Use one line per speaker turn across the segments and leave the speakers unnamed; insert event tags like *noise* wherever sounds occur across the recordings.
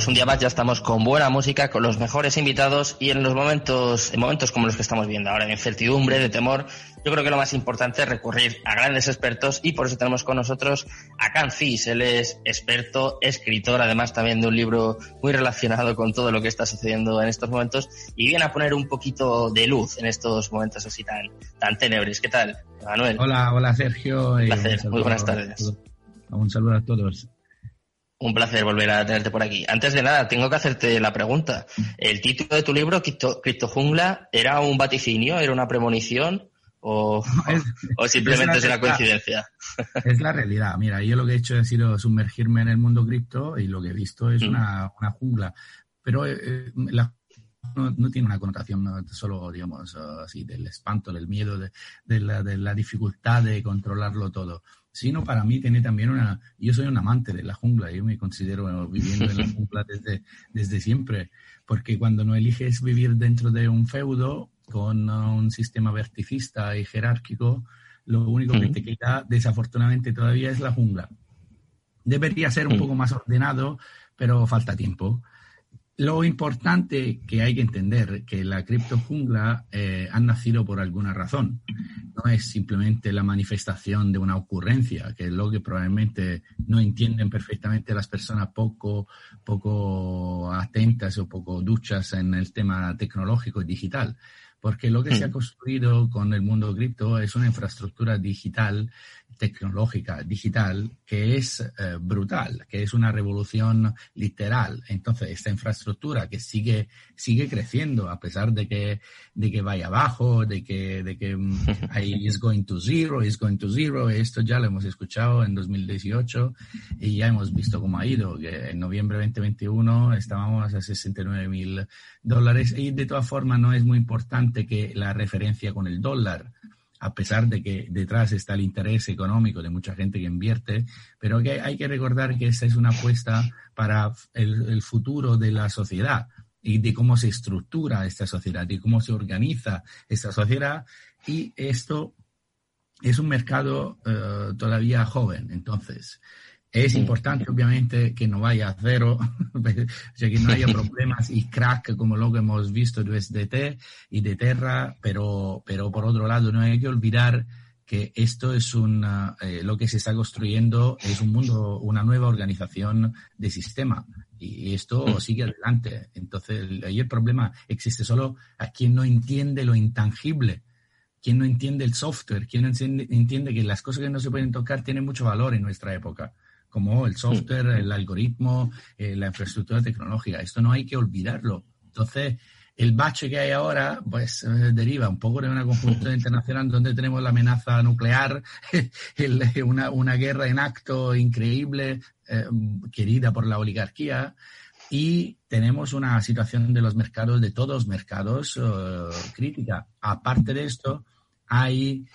Pues un día más ya estamos con buena música, con los mejores invitados y en los momentos, en momentos como los que estamos viendo ahora, de incertidumbre, de temor, yo creo que lo más importante es recurrir a grandes expertos y por eso tenemos con nosotros a Cancis. Él es experto, escritor, además también de un libro muy relacionado con todo lo que está sucediendo en estos momentos y viene a poner un poquito de luz en estos momentos así tan, tan tenebres. ¿Qué tal, Manuel?
Hola, hola Sergio.
Un placer, muy buenas tardes.
Un saludo a todos.
Un placer volver a tenerte por aquí. Antes de nada, tengo que hacerte la pregunta. ¿El título de tu libro, Cripto, Jungla, era un vaticinio, era una premonición o, *laughs* o simplemente es, una coincidencia? *laughs*
Es la realidad. Mira, yo lo que he hecho ha sido sumergirme en el mundo cripto y lo que he visto es mm. una, una, jungla. Pero eh, eh, la no, no, tiene una connotación solo, digamos, así del espanto, del miedo, de, de, la, de, la, dificultad de controlarlo todo sino para mí tiene también una... Yo soy un amante de la jungla, yo me considero viviendo en la *laughs* jungla desde, desde siempre, porque cuando no eliges vivir dentro de un feudo con un sistema verticista y jerárquico, lo único que te queda desafortunadamente todavía es la jungla. Debería ser un poco más ordenado, pero falta tiempo. Lo importante que hay que entender que la cripto jungla eh, ha nacido por alguna razón. No es simplemente la manifestación de una ocurrencia, que es lo que probablemente no entienden perfectamente las personas poco, poco atentas o poco duchas en el tema tecnológico y digital porque lo que se ha hmm. construido con el mundo cripto es una infraestructura digital tecnológica digital que es eh, brutal, que es una revolución literal. Entonces, esta infraestructura que sigue, sigue creciendo a pesar de que, de que vaya abajo, de que, de que mm, *laughs* ahí is going to zero, is going to zero, esto ya lo hemos escuchado en 2018 y ya hemos visto cómo ha ido, que en noviembre 2021 estábamos a 69 mil dólares y de todas formas no es muy importante que la referencia con el dólar a pesar de que detrás está el interés económico de mucha gente que invierte, pero que hay que recordar que esta es una apuesta para el, futuro de la sociedad y de cómo se estructura esta sociedad, de cómo se organiza esta sociedad. Y esto es un mercado eh, todavía joven. Entonces, es importante, obviamente, que no vaya a cero, *laughs* o sea, que no haya problemas y crack como lo que hemos visto de USDT y de Terra, pero, pero por otro lado, no hay que olvidar que esto es una, eh, lo que se está construyendo es un mundo, una nueva organización de sistema y esto mm. sigue adelante. Entonces, ahí el problema existe solo a quien no entiende lo intangible, quien no entiende el software, quien entiende que las cosas que no se pueden tocar tienen mucho valor en nuestra época como el software, el algoritmo, eh, la infraestructura tecnológica. Esto no hay que olvidarlo. Entonces, el bache que hay ahora, pues eh, deriva un poco de una conjuntura *laughs* internacional donde tenemos la amenaza nuclear, *laughs* una, una, guerra en acto increíble, eh, querida por la oligarquía, y tenemos una situación de los mercados, de todos los mercados, crítica. Aparte de esto, hay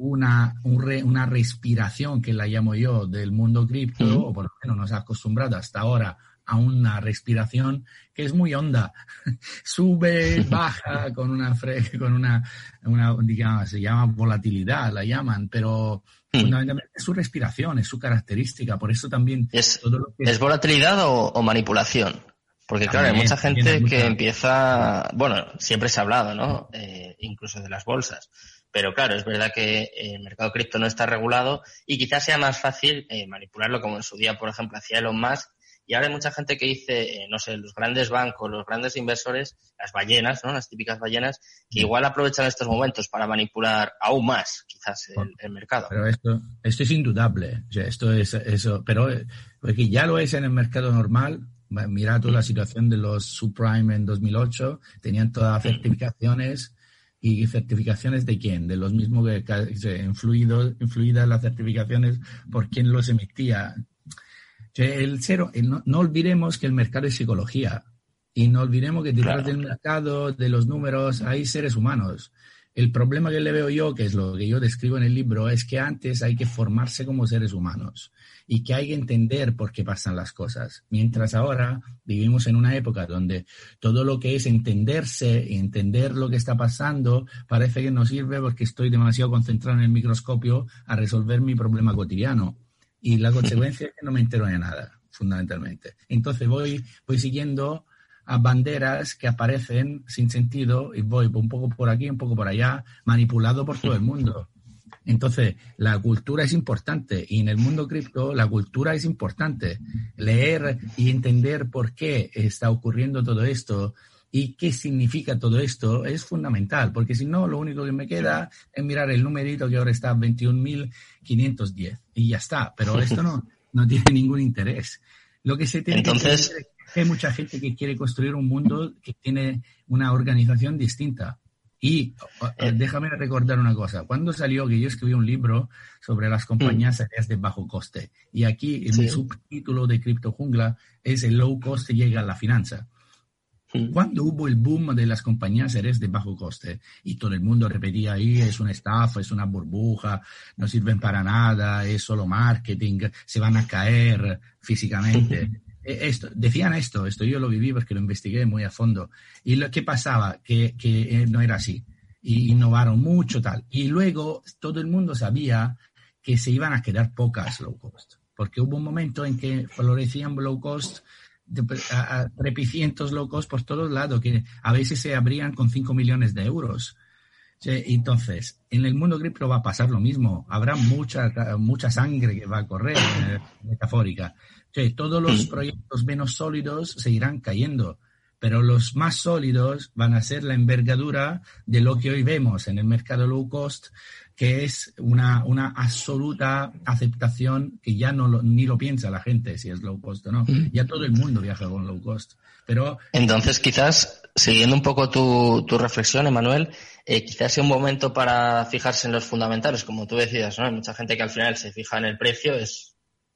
una, una respiración, que la llamo yo, del mundo cripto, o por lo menos nos ha acostumbrado hasta ahora a una respiración que es muy honda. *laughs* Sube, *laughs* baja con una, con una, una, digamos, se llama volatilidad, la llaman, pero fundamentalmente es su respiración, es su característica. Por eso también...
¿Es, ¿es volatilidad o, manipulación? Porque claro, hay mucha gente que empieza, bueno, siempre se ha hablado, ¿no? Eh, incluso de las bolsas pero claro, es verdad que el mercado cripto no está regulado y quizás sea más fácil eh, manipularlo como en su día, por ejemplo, hacía Elon Musk. Y ahora hay mucha gente que dice, eh, no sé, los grandes bancos, los grandes inversores, las ballenas, ¿no? Las típicas ballenas, que igual aprovechan estos momentos para manipular aún más, quizás, el, mercado.
Pero esto, esto es indudable. O sea, esto es eso. Pero eh, porque ya lo es en el mercado normal. Mira toda la situación de los subprime en 2008. Tenían todas las certificaciones ¿Y certificaciones de quién? De los mismos que influido, influidas las certificaciones por quién los emitía. El cero, no, olvidemos que el mercado es psicología y no olvidemos que detrás del mercado, de los números, hay seres humanos. El problema que le veo yo, que es lo que yo describo en el libro, es que antes hay que formarse como seres humanos y que hay que entender por qué pasan las cosas. Mientras ahora vivimos en una época donde todo lo que es entenderse y entender lo que está pasando parece que no sirve porque estoy demasiado concentrado en el microscopio a resolver mi problema cotidiano. Y la *laughs* consecuencia es que no me entero de nada, fundamentalmente. Entonces voy, voy siguiendo a banderas que aparecen sin sentido y voy un poco por aquí, un poco por allá, manipulado por todo el mundo. Entonces, la cultura es importante y en el mundo cripto la cultura es importante. Leer y entender por qué está ocurriendo todo esto y qué significa todo esto es fundamental, porque si no, lo único que me queda es mirar el numerito que ahora está 21.510 y ya está, pero esto no, no tiene ningún interés. Lo que se tiene
Entonces,
que hay mucha gente que quiere construir un mundo que tiene una organización distinta. Y eh. déjame recordar una cosa. Cuando salió que yo escribí un libro sobre las compañías mm. aéreas de bajo coste, y aquí en mi subtítulo de Cripto Jungla es el low cost llega a la finanza. Mm. Cuando hubo el boom de las compañías aéreas de bajo coste y todo el mundo repetía ahí es una estafa, es una burbuja, no sirven para nada, es solo marketing, se van a caer físicamente. *laughs* esto, decían esto, esto yo lo viví porque lo investigué muy a fondo. ¿Y lo que pasaba? Que, eh, no era así. Y innovaron mucho tal. Y luego todo el mundo sabía que se iban a quedar pocas low cost. Porque hubo un momento en que florecían low cost, trepicientos low cost por todos lados, que a veces se abrían con 5 millones de euros. Entonces, en el mundo cripto va a pasar lo mismo. Habrá mucha, mucha sangre que va a correr, eh, metafórica todos los proyectos menos sólidos se irán cayendo, pero los más sólidos van a ser la envergadura de lo que hoy vemos en el mercado low cost, que es una, una absoluta aceptación que ya no ni lo piensa la gente si es low cost o no. Mm. Ya todo el mundo viaja con low cost. Pero
entonces quizás siguiendo un poco tu, tu reflexión, Emanuel, eh, quizás sea un momento para fijarse en los fundamentales, como tú decías, ¿no? Hay mucha gente que al final se fija en el precio, es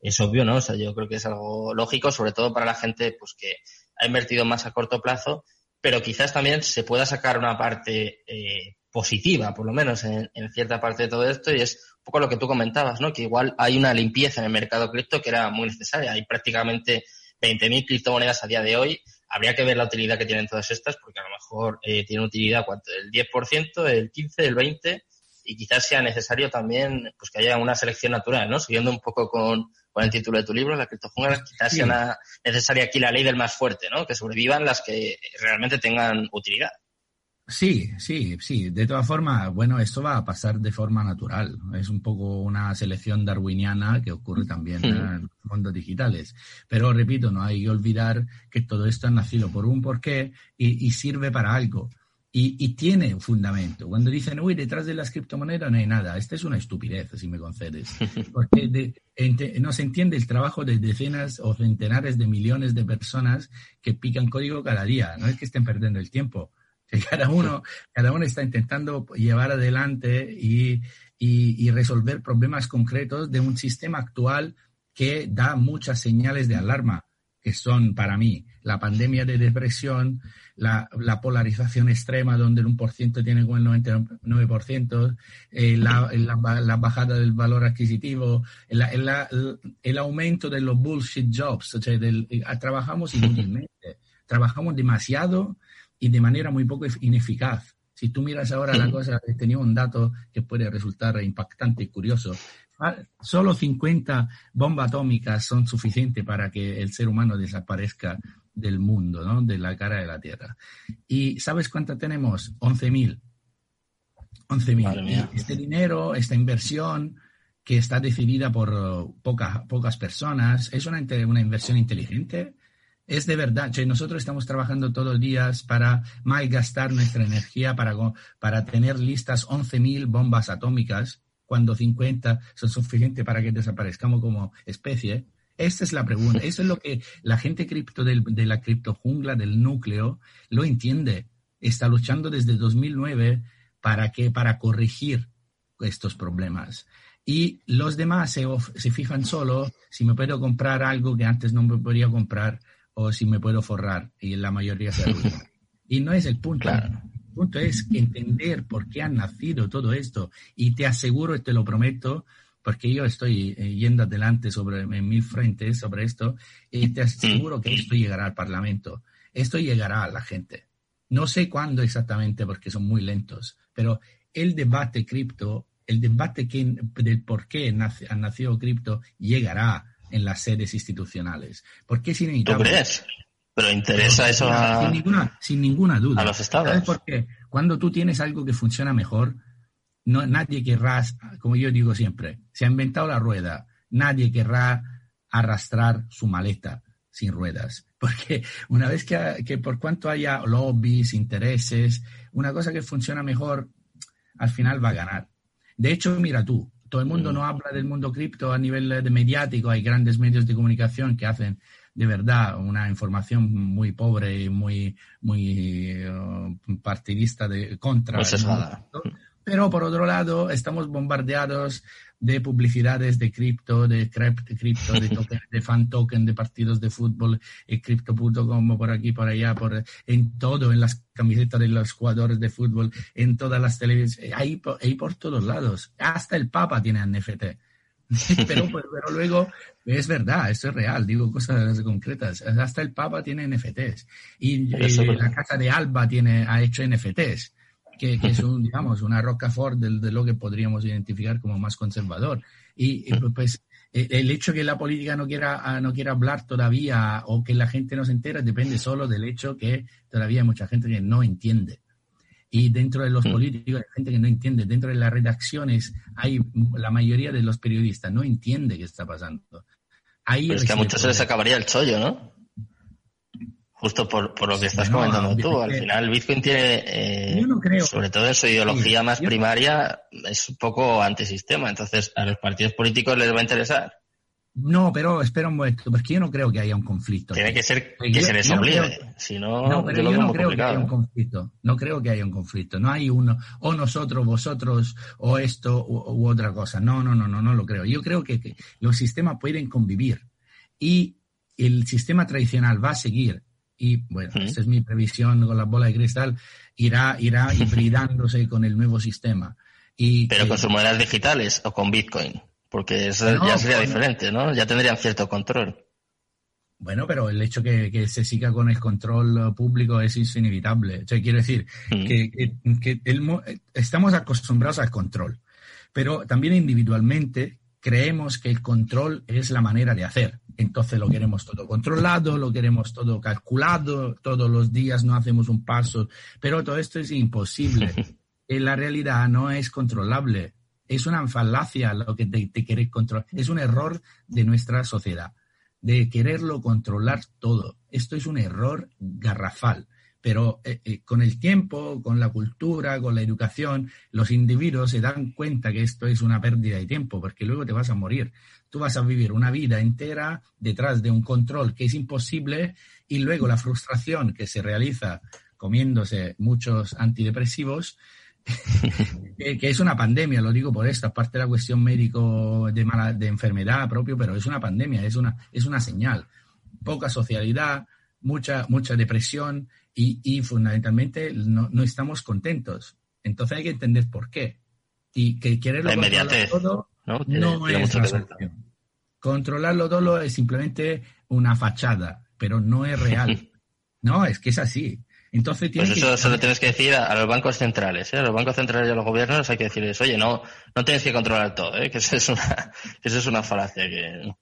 es obvio, ¿no? O sea, yo creo que es algo lógico, sobre todo para la gente pues que ha invertido más a corto plazo, pero quizás también se pueda sacar una parte eh, positiva, por lo menos en, cierta parte de todo esto, y es un poco lo que tú comentabas, ¿no? Que igual hay una limpieza en el mercado cripto que era muy necesaria. Hay prácticamente 20.000 criptomonedas a día de hoy. Habría que ver la utilidad que tienen todas estas, porque a lo mejor eh, tienen utilidad ¿cuánto? del 10%, el 15%, el 20%, y quizás sea necesario también pues que haya una selección natural, ¿no? Siguiendo un poco con, con el título de tu libro, La criptojungla, quizás sea necesaria aquí la ley del más fuerte, ¿no? Que sobrevivan las que realmente tengan utilidad.
Sí, sí, sí. De todas formas, bueno, esto va a pasar de forma natural. Es un poco una selección darwiniana que ocurre también hmm. en los mundos digitales. Pero repito, no hay que olvidar que todo esto ha nacido por un porqué y sirve para algo. Y, tiene un fundamento. Cuando dicen, uy, detrás de las criptomonedas no hay nada, esta es una estupidez, si me concedes. *laughs* Porque no se entiende el trabajo de decenas o centenares de millones de personas que pican código cada día. No es que estén perdiendo el tiempo. Que cada uno, cada uno está intentando llevar adelante y, y resolver problemas concretos de un sistema actual que da muchas señales de alarma, que son para mí la pandemia de depresión, la, polarización extrema donde el 1% tiene con el 99%, eh, la, la, bajada del valor adquisitivo, el, aumento de los bullshit jobs, o sea, eh, trabajamos inútilmente, trabajamos demasiado y de manera muy poco ineficaz. Si tú miras ahora la cosa, he tenido un dato que puede resultar impactante y curioso. Ah, solo 50 bombas atómicas son suficientes para que el ser humano desaparezca del mundo, ¿no? De la cara de la Tierra. ¿Y sabes cuánto tenemos? 11.000. 11.000. Este dinero, esta inversión que está decidida por pocas, pocas personas, ¿es una, una inversión inteligente? Es de verdad, nosotros estamos trabajando todos los días para malgastar nuestra energía para, para tener listas 11.000 bombas atómicas, cuando 50 son suficientes para que desaparezcamos como especie. Esta es la pregunta. Eso es lo que la gente cripto de la criptojungla del núcleo lo entiende. Está luchando desde 2009 para que para corregir estos problemas. Y los demás se, se fijan solo si me puedo comprar algo que antes no me podía comprar o si me puedo forrar. Y la mayoría se arruina. *laughs* y no es el punto. punto es entender por qué ha nacido todo esto. Y te aseguro y te lo prometo, porque yo estoy eh, yendo adelante sobre, en mil frentes sobre esto, y te aseguro que esto llegará al Parlamento. Esto llegará a la gente. No sé cuándo exactamente, porque son muy lentos, pero el debate cripto, el debate que, del por qué nace, ha nacido cripto, llegará en las sedes institucionales. Porque es inevitable.
¿Tú crees? Pero interesa eso a...
Sin ninguna, sin ninguna duda.
A los estados.
¿Sabes por qué? Cuando tú tienes algo que funciona mejor, no, nadie querrá, como yo digo siempre, se ha inventado la rueda, nadie querrá arrastrar su maleta sin ruedas. *laughs* Porque una vez que, que por cuanto haya lobbies, intereses, una cosa que funciona mejor, al final va a ganar. De hecho, mira tú, todo el mundo mm. no habla del mundo cripto a nivel de mediático, hay grandes medios de comunicación que hacen de verdad una información muy pobre y muy, muy eh, partidista de contra. Pero por otro lado, estamos bombardeados de publicidades de cripto, de cripto, de, *laughs* token, de fan token, de partidos de fútbol, y cripto.com por aquí, por allá, por, en todo, en las camisetas de los jugadores de fútbol, en todas las televisiones, ahí, ahí por todos lados. Hasta el Papa tiene NFT. *laughs* pero, pero, luego es verdad, esto es real, digo cosas concretas. Hasta el Papa tiene NFTs y, la casa de Alba tiene, ha hecho NFTs, que, es un, digamos, una Rocafort de, de, lo que podríamos identificar como más conservador. Y, pues e, el hecho que la política no quiera, ah, no quiera hablar todavía o que la gente no se entera depende solo del hecho que todavía hay mucha gente que no entiende y dentro de los políticos hay gente que no entiende, dentro de las redacciones hay la mayoría de los periodistas no entiende qué está pasando.
Ahí es que a muchos se les acabaría el chollo, ¿no? Justo por, por lo que estás comentando tú. Al final, Bitcoin tiene, eh, sobre todo en su ideología más primaria, es un poco antisistema. Entonces, a los partidos políticos les va a interesar.
No, pero espera un momento, porque yo no creo que haya un conflicto.
Tiene que ser que se les obligue, si no,
no pero yo, no creo que haya un conflicto. No creo que haya un conflicto. No hay uno, o nosotros, vosotros, o esto, u, otra cosa. No, no, no, no, no lo creo. Yo creo que, los sistemas pueden convivir y el sistema tradicional va a seguir. Y bueno, esta es mi previsión con la bola de cristal, irá, irá hibridándose con el nuevo sistema. Y,
pero con sus monedas digitales o con Bitcoin. Porque eso ya sería diferente, ¿no? Ya tendrían cierto control.
Bueno, pero el hecho que, que se siga con el control público es, inevitable. O sea, quiero decir mm. que, que, estamos acostumbrados al control, pero también individualmente creemos que el control es la manera de hacer. Entonces lo queremos todo controlado, lo queremos todo calculado, todos los días no hacemos un paso, pero todo esto es imposible. *laughs* en la realidad no es controlable es una falacia lo que te, te controlar. Es un error de nuestra sociedad, de quererlo controlar todo. Esto es un error garrafal. Pero eh, eh, con el tiempo, con la cultura, con la educación, los individuos se dan cuenta que esto es una pérdida de tiempo, porque luego te vas a morir. Tú vas a vivir una vida entera detrás de un control que es imposible y luego la frustración que se realiza comiéndose muchos antidepresivos *laughs* que, es una pandemia, lo digo por esto, aparte de la cuestión médico de, mala, de enfermedad propio, pero es una pandemia, es una, es una señal. Poca socialidad, mucha, mucha depresión y, fundamentalmente no, no, estamos contentos. Entonces hay que entender por qué. Y que controlar todo no, es la solución. Controlarlo todo es simplemente una fachada, pero no es real. *laughs* no, es que es así. Entonces
pues eso se lo tienes que decir a, los bancos centrales, ¿eh? a los bancos centrales y a los gobiernos hay que decirles, oye, no, no tienes que controlar todo, ¿eh? que eso es una, *laughs* eso es una falacia que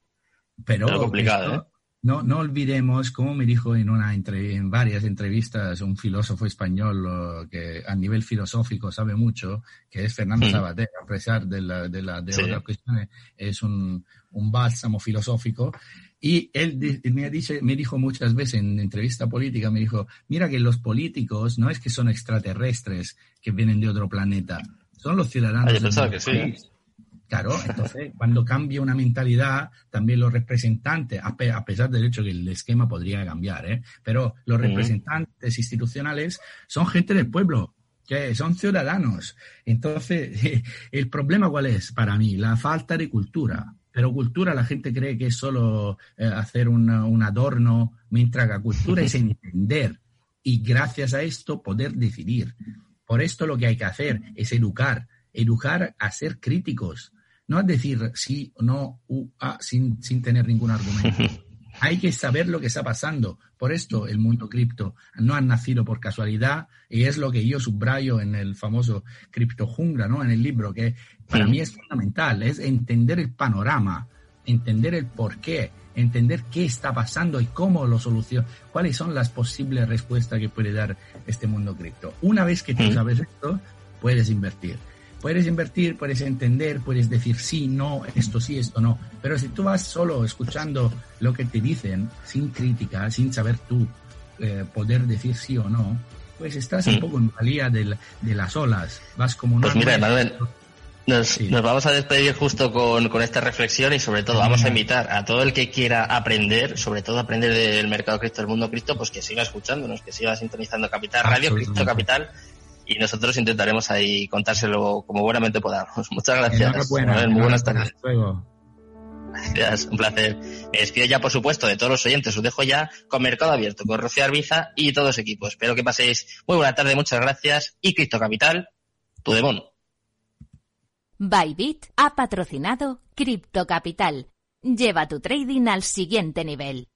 pero es complicado. ¿eh? No, no olvidemos, como me dijo en una en varias entrevistas un filósofo español que a nivel filosófico sabe mucho, que es Fernando mm. Sabater, a pesar de, la, de, la, de otras cuestiones, es un, un bálsamo filosófico. Y él me, dice, me dijo muchas veces en entrevista política, me dijo, mira que los políticos no es que son extraterrestres que vienen de otro planeta, son los ciudadanos.
Ah, que sí.
Claro, entonces cuando cambia una mentalidad, también los representantes, a, pesar del hecho que el esquema podría cambiar, ¿eh? pero los representantes institucionales son gente del pueblo, que son ciudadanos. Entonces, *laughs* el problema cuál es para mí? La falta de cultura. Pero cultura la gente cree que es solo eh, hacer un adorno, mientras que cultura es *laughs* entender y gracias a esto poder decidir. Por esto lo que hay que hacer es educar, educar a ser críticos, no a decir sí o no u, a, sin, sin tener ningún argumento. *laughs* Hay que saber lo que está pasando. Por esto el mundo cripto no ha nacido por casualidad y es lo que yo subrayo en el famoso cripto jungla, ¿no? En el libro, que para mí es fundamental, es entender el panorama, entender el por qué, entender qué está pasando y cómo lo soluciona, cuáles son las posibles respuestas que puede dar este mundo cripto. Una vez que tú sabes esto, puedes invertir. Puedes invertir, puedes entender, puedes decir sí, no, esto sí, esto no. Pero si tú vas solo escuchando lo que te dicen, sin crítica, sin saber tú eh, poder decir sí o no, pues estás un poco en valía de, de las olas. Vas como
una... Pues mira, Manuel, nos, nos, vamos a despedir justo con, con, esta reflexión y sobre todo vamos a invitar a todo el que quiera aprender, sobre todo aprender del mercado cripto, del mundo cripto, pues que siga escuchándonos, que siga sintonizando Capital Radio, Cripto Capital y nosotros intentaremos ahí contárselo como buenamente podamos. *laughs* Muchas gracias. muy buenas tardes. Gracias, un placer. Me despido ya, por supuesto, de todos los oyentes. Os dejo ya con Mercado Abierto, con Rocío Arbiza y todos su equipo. Espero que paséis muy buena tarde, muchas gracias. Y Cripto Capital, tu demon.
Bybit ha patrocinado Cripto Capital. Lleva tu trading al siguiente nivel.